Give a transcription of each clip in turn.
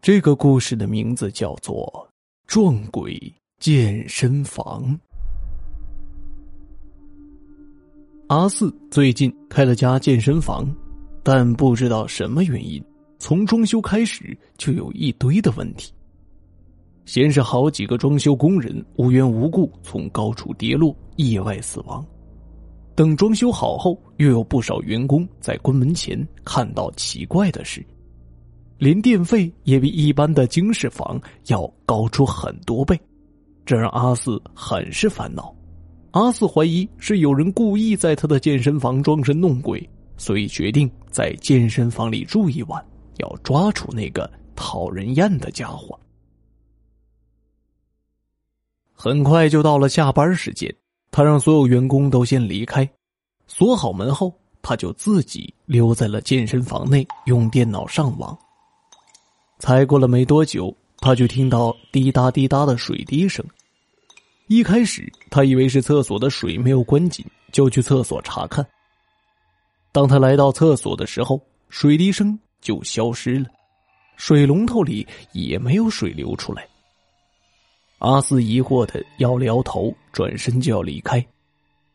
这个故事的名字叫做《撞鬼健身房》。阿四最近开了家健身房，但不知道什么原因，从装修开始就有一堆的问题。先是好几个装修工人无缘无故从高处跌落，意外死亡；等装修好后，又有不少员工在关门前看到奇怪的事。连电费也比一般的经适房要高出很多倍，这让阿四很是烦恼。阿四怀疑是有人故意在他的健身房装神弄鬼，所以决定在健身房里住一晚，要抓住那个讨人厌的家伙。很快就到了下班时间，他让所有员工都先离开，锁好门后，他就自己留在了健身房内用电脑上网。才过了没多久，他就听到滴答滴答的水滴声。一开始，他以为是厕所的水没有关紧，就去厕所查看。当他来到厕所的时候，水滴声就消失了，水龙头里也没有水流出来。阿四疑惑的摇了摇头，转身就要离开，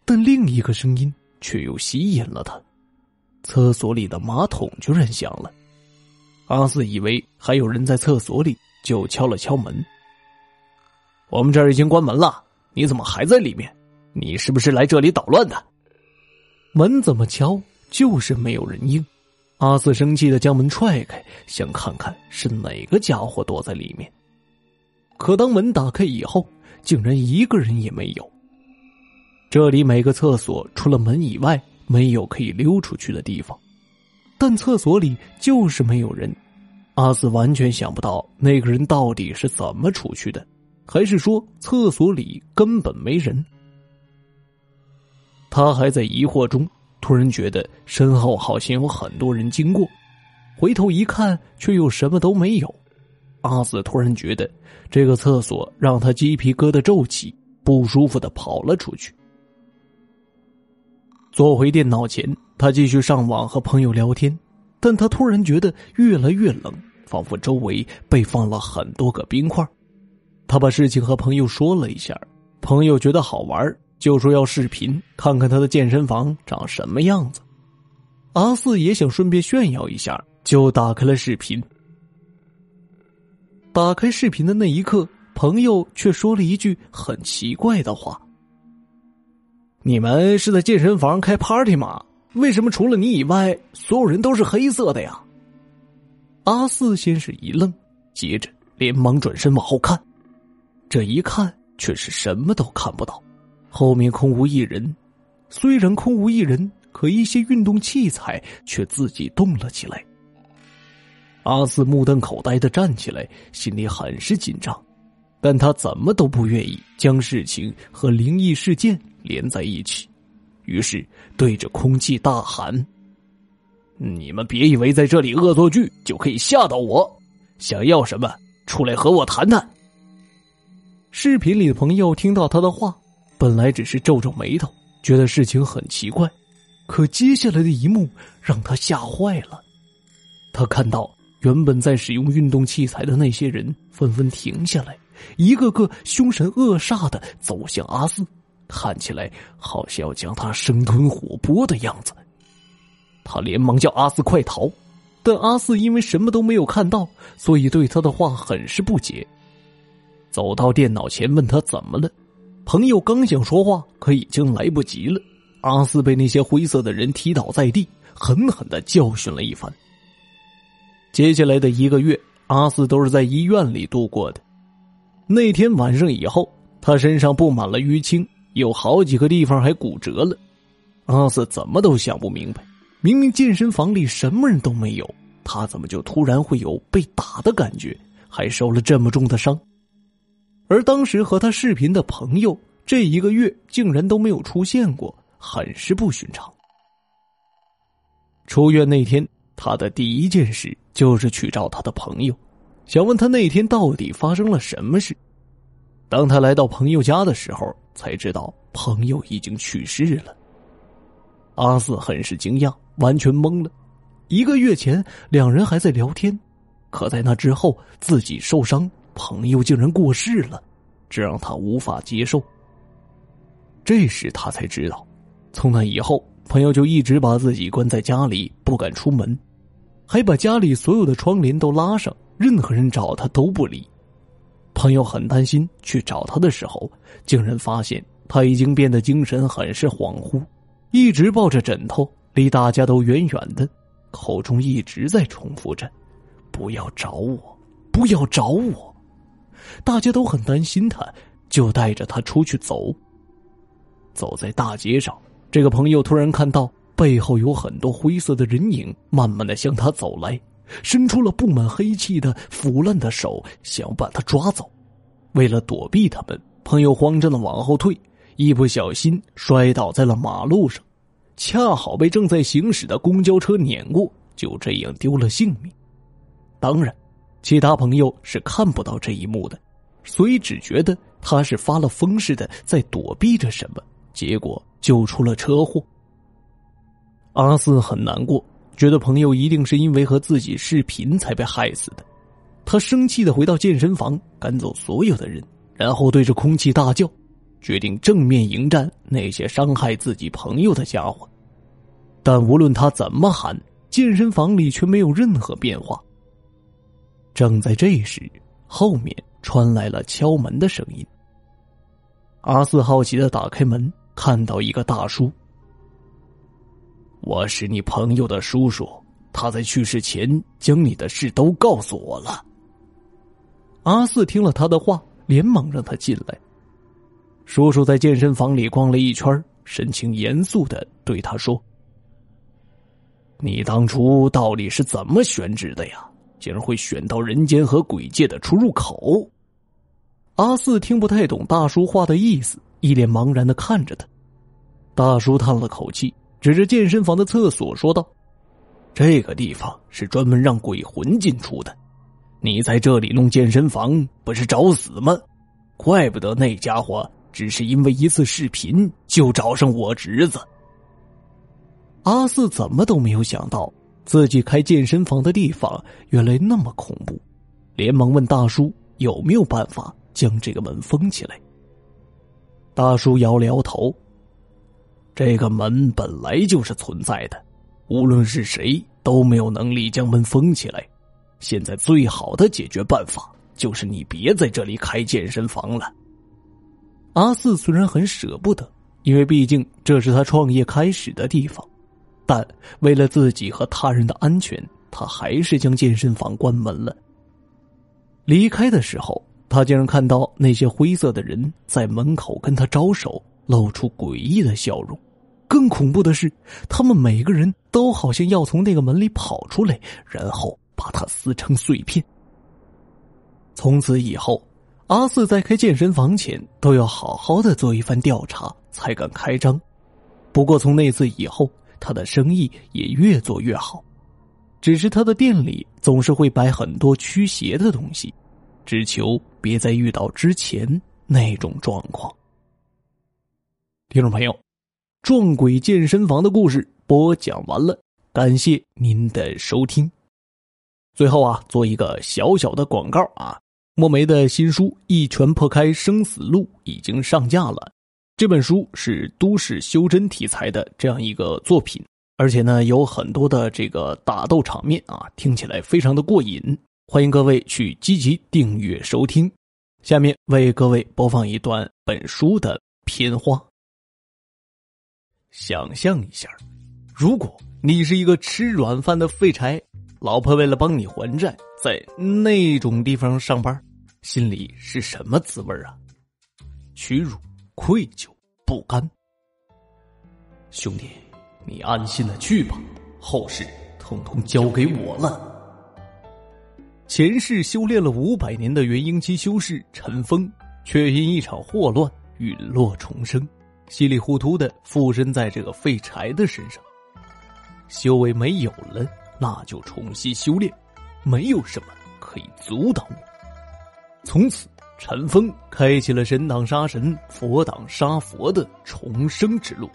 但另一个声音却又吸引了他：厕所里的马桶居然响了。阿四以为还有人在厕所里，就敲了敲门。我们这儿已经关门了，你怎么还在里面？你是不是来这里捣乱的？门怎么敲就是没有人应。阿四生气的将门踹开，想看看是哪个家伙躲在里面。可当门打开以后，竟然一个人也没有。这里每个厕所除了门以外，没有可以溜出去的地方。但厕所里就是没有人，阿四完全想不到那个人到底是怎么出去的，还是说厕所里根本没人？他还在疑惑中，突然觉得身后好像有很多人经过，回头一看，却又什么都没有。阿四突然觉得这个厕所让他鸡皮疙瘩皱起，不舒服的跑了出去。坐回电脑前，他继续上网和朋友聊天，但他突然觉得越来越冷，仿佛周围被放了很多个冰块。他把事情和朋友说了一下，朋友觉得好玩，就说要视频看看他的健身房长什么样子。阿四也想顺便炫耀一下，就打开了视频。打开视频的那一刻，朋友却说了一句很奇怪的话。你们是在健身房开 party 吗？为什么除了你以外，所有人都是黑色的呀？阿四先是一愣，接着连忙转身往后看，这一看却是什么都看不到，后面空无一人。虽然空无一人，可一些运动器材却自己动了起来。阿四目瞪口呆的站起来，心里很是紧张，但他怎么都不愿意将事情和灵异事件。连在一起，于是对着空气大喊：“你们别以为在这里恶作剧就可以吓到我！想要什么，出来和我谈谈。”视频里的朋友听到他的话，本来只是皱皱眉头，觉得事情很奇怪，可接下来的一幕让他吓坏了。他看到原本在使用运动器材的那些人纷纷停下来，一个个凶神恶煞的走向阿四。看起来好像要将他生吞活剥的样子，他连忙叫阿四快逃，但阿四因为什么都没有看到，所以对他的话很是不解。走到电脑前问他怎么了，朋友刚想说话，可已经来不及了。阿四被那些灰色的人踢倒在地，狠狠的教训了一番。接下来的一个月，阿四都是在医院里度过的。那天晚上以后，他身上布满了淤青。有好几个地方还骨折了，阿四怎么都想不明白，明明健身房里什么人都没有，他怎么就突然会有被打的感觉，还受了这么重的伤？而当时和他视频的朋友，这一个月竟然都没有出现过，很是不寻常。出院那天，他的第一件事就是去找他的朋友，想问他那天到底发生了什么事。当他来到朋友家的时候，才知道朋友已经去世了。阿四很是惊讶，完全懵了。一个月前两人还在聊天，可在那之后，自己受伤，朋友竟然过世了，这让他无法接受。这时他才知道，从那以后，朋友就一直把自己关在家里，不敢出门，还把家里所有的窗帘都拉上，任何人找他都不理。朋友很担心，去找他的时候，竟然发现他已经变得精神很是恍惚，一直抱着枕头，离大家都远远的，口中一直在重复着：“不要找我，不要找我。”大家都很担心他，就带着他出去走。走在大街上，这个朋友突然看到背后有很多灰色的人影，慢慢的向他走来。伸出了布满黑气的腐烂的手，想把他抓走。为了躲避他们，朋友慌张的往后退，一不小心摔倒在了马路上，恰好被正在行驶的公交车碾过，就这样丢了性命。当然，其他朋友是看不到这一幕的，所以只觉得他是发了疯似的在躲避着什么，结果就出了车祸。阿四很难过。觉得朋友一定是因为和自己视频才被害死的，他生气的回到健身房，赶走所有的人，然后对着空气大叫，决定正面迎战那些伤害自己朋友的家伙。但无论他怎么喊，健身房里却没有任何变化。正在这时，后面传来了敲门的声音。阿四好奇的打开门，看到一个大叔。我是你朋友的叔叔，他在去世前将你的事都告诉我了。阿四听了他的话，连忙让他进来。叔叔在健身房里逛了一圈，神情严肃的对他说：“你当初到底是怎么选址的呀？竟然会选到人间和鬼界的出入口？”阿四听不太懂大叔话的意思，一脸茫然的看着他。大叔叹了口气。指着健身房的厕所说道：“这个地方是专门让鬼魂进出的，你在这里弄健身房不是找死吗？怪不得那家伙只是因为一次视频就找上我侄子。”阿四怎么都没有想到自己开健身房的地方原来那么恐怖，连忙问大叔有没有办法将这个门封起来。大叔摇了摇头。这个门本来就是存在的，无论是谁都没有能力将门封起来。现在最好的解决办法就是你别在这里开健身房了。阿四虽然很舍不得，因为毕竟这是他创业开始的地方，但为了自己和他人的安全，他还是将健身房关门了。离开的时候，他竟然看到那些灰色的人在门口跟他招手。露出诡异的笑容，更恐怖的是，他们每个人都好像要从那个门里跑出来，然后把它撕成碎片。从此以后，阿四在开健身房前都要好好的做一番调查，才敢开张。不过从那次以后，他的生意也越做越好，只是他的店里总是会摆很多驱邪的东西，只求别再遇到之前那种状况。听众朋友，撞鬼健身房的故事播讲完了，感谢您的收听。最后啊，做一个小小的广告啊，墨梅的新书《一拳破开生死路》已经上架了。这本书是都市修真题材的这样一个作品，而且呢有很多的这个打斗场面啊，听起来非常的过瘾。欢迎各位去积极订阅收听。下面为各位播放一段本书的片花。想象一下，如果你是一个吃软饭的废柴，老婆为了帮你还债，在那种地方上班，心里是什么滋味啊？屈辱、愧疚、不甘。兄弟，你安心的去吧，后事统统交给我了。前世修炼了五百年的元婴期修士陈峰，却因一场祸乱陨落重生。稀里糊涂的附身在这个废柴的身上，修为没有了，那就重新修炼，没有什么可以阻挡我。从此，陈峰开启了神挡杀神、佛挡杀佛的重生之路。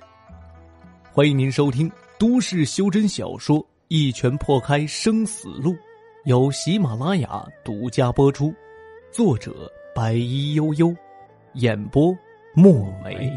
欢迎您收听都市修真小说《一拳破开生死路》，由喜马拉雅独家播出，作者白衣悠悠，演播墨梅。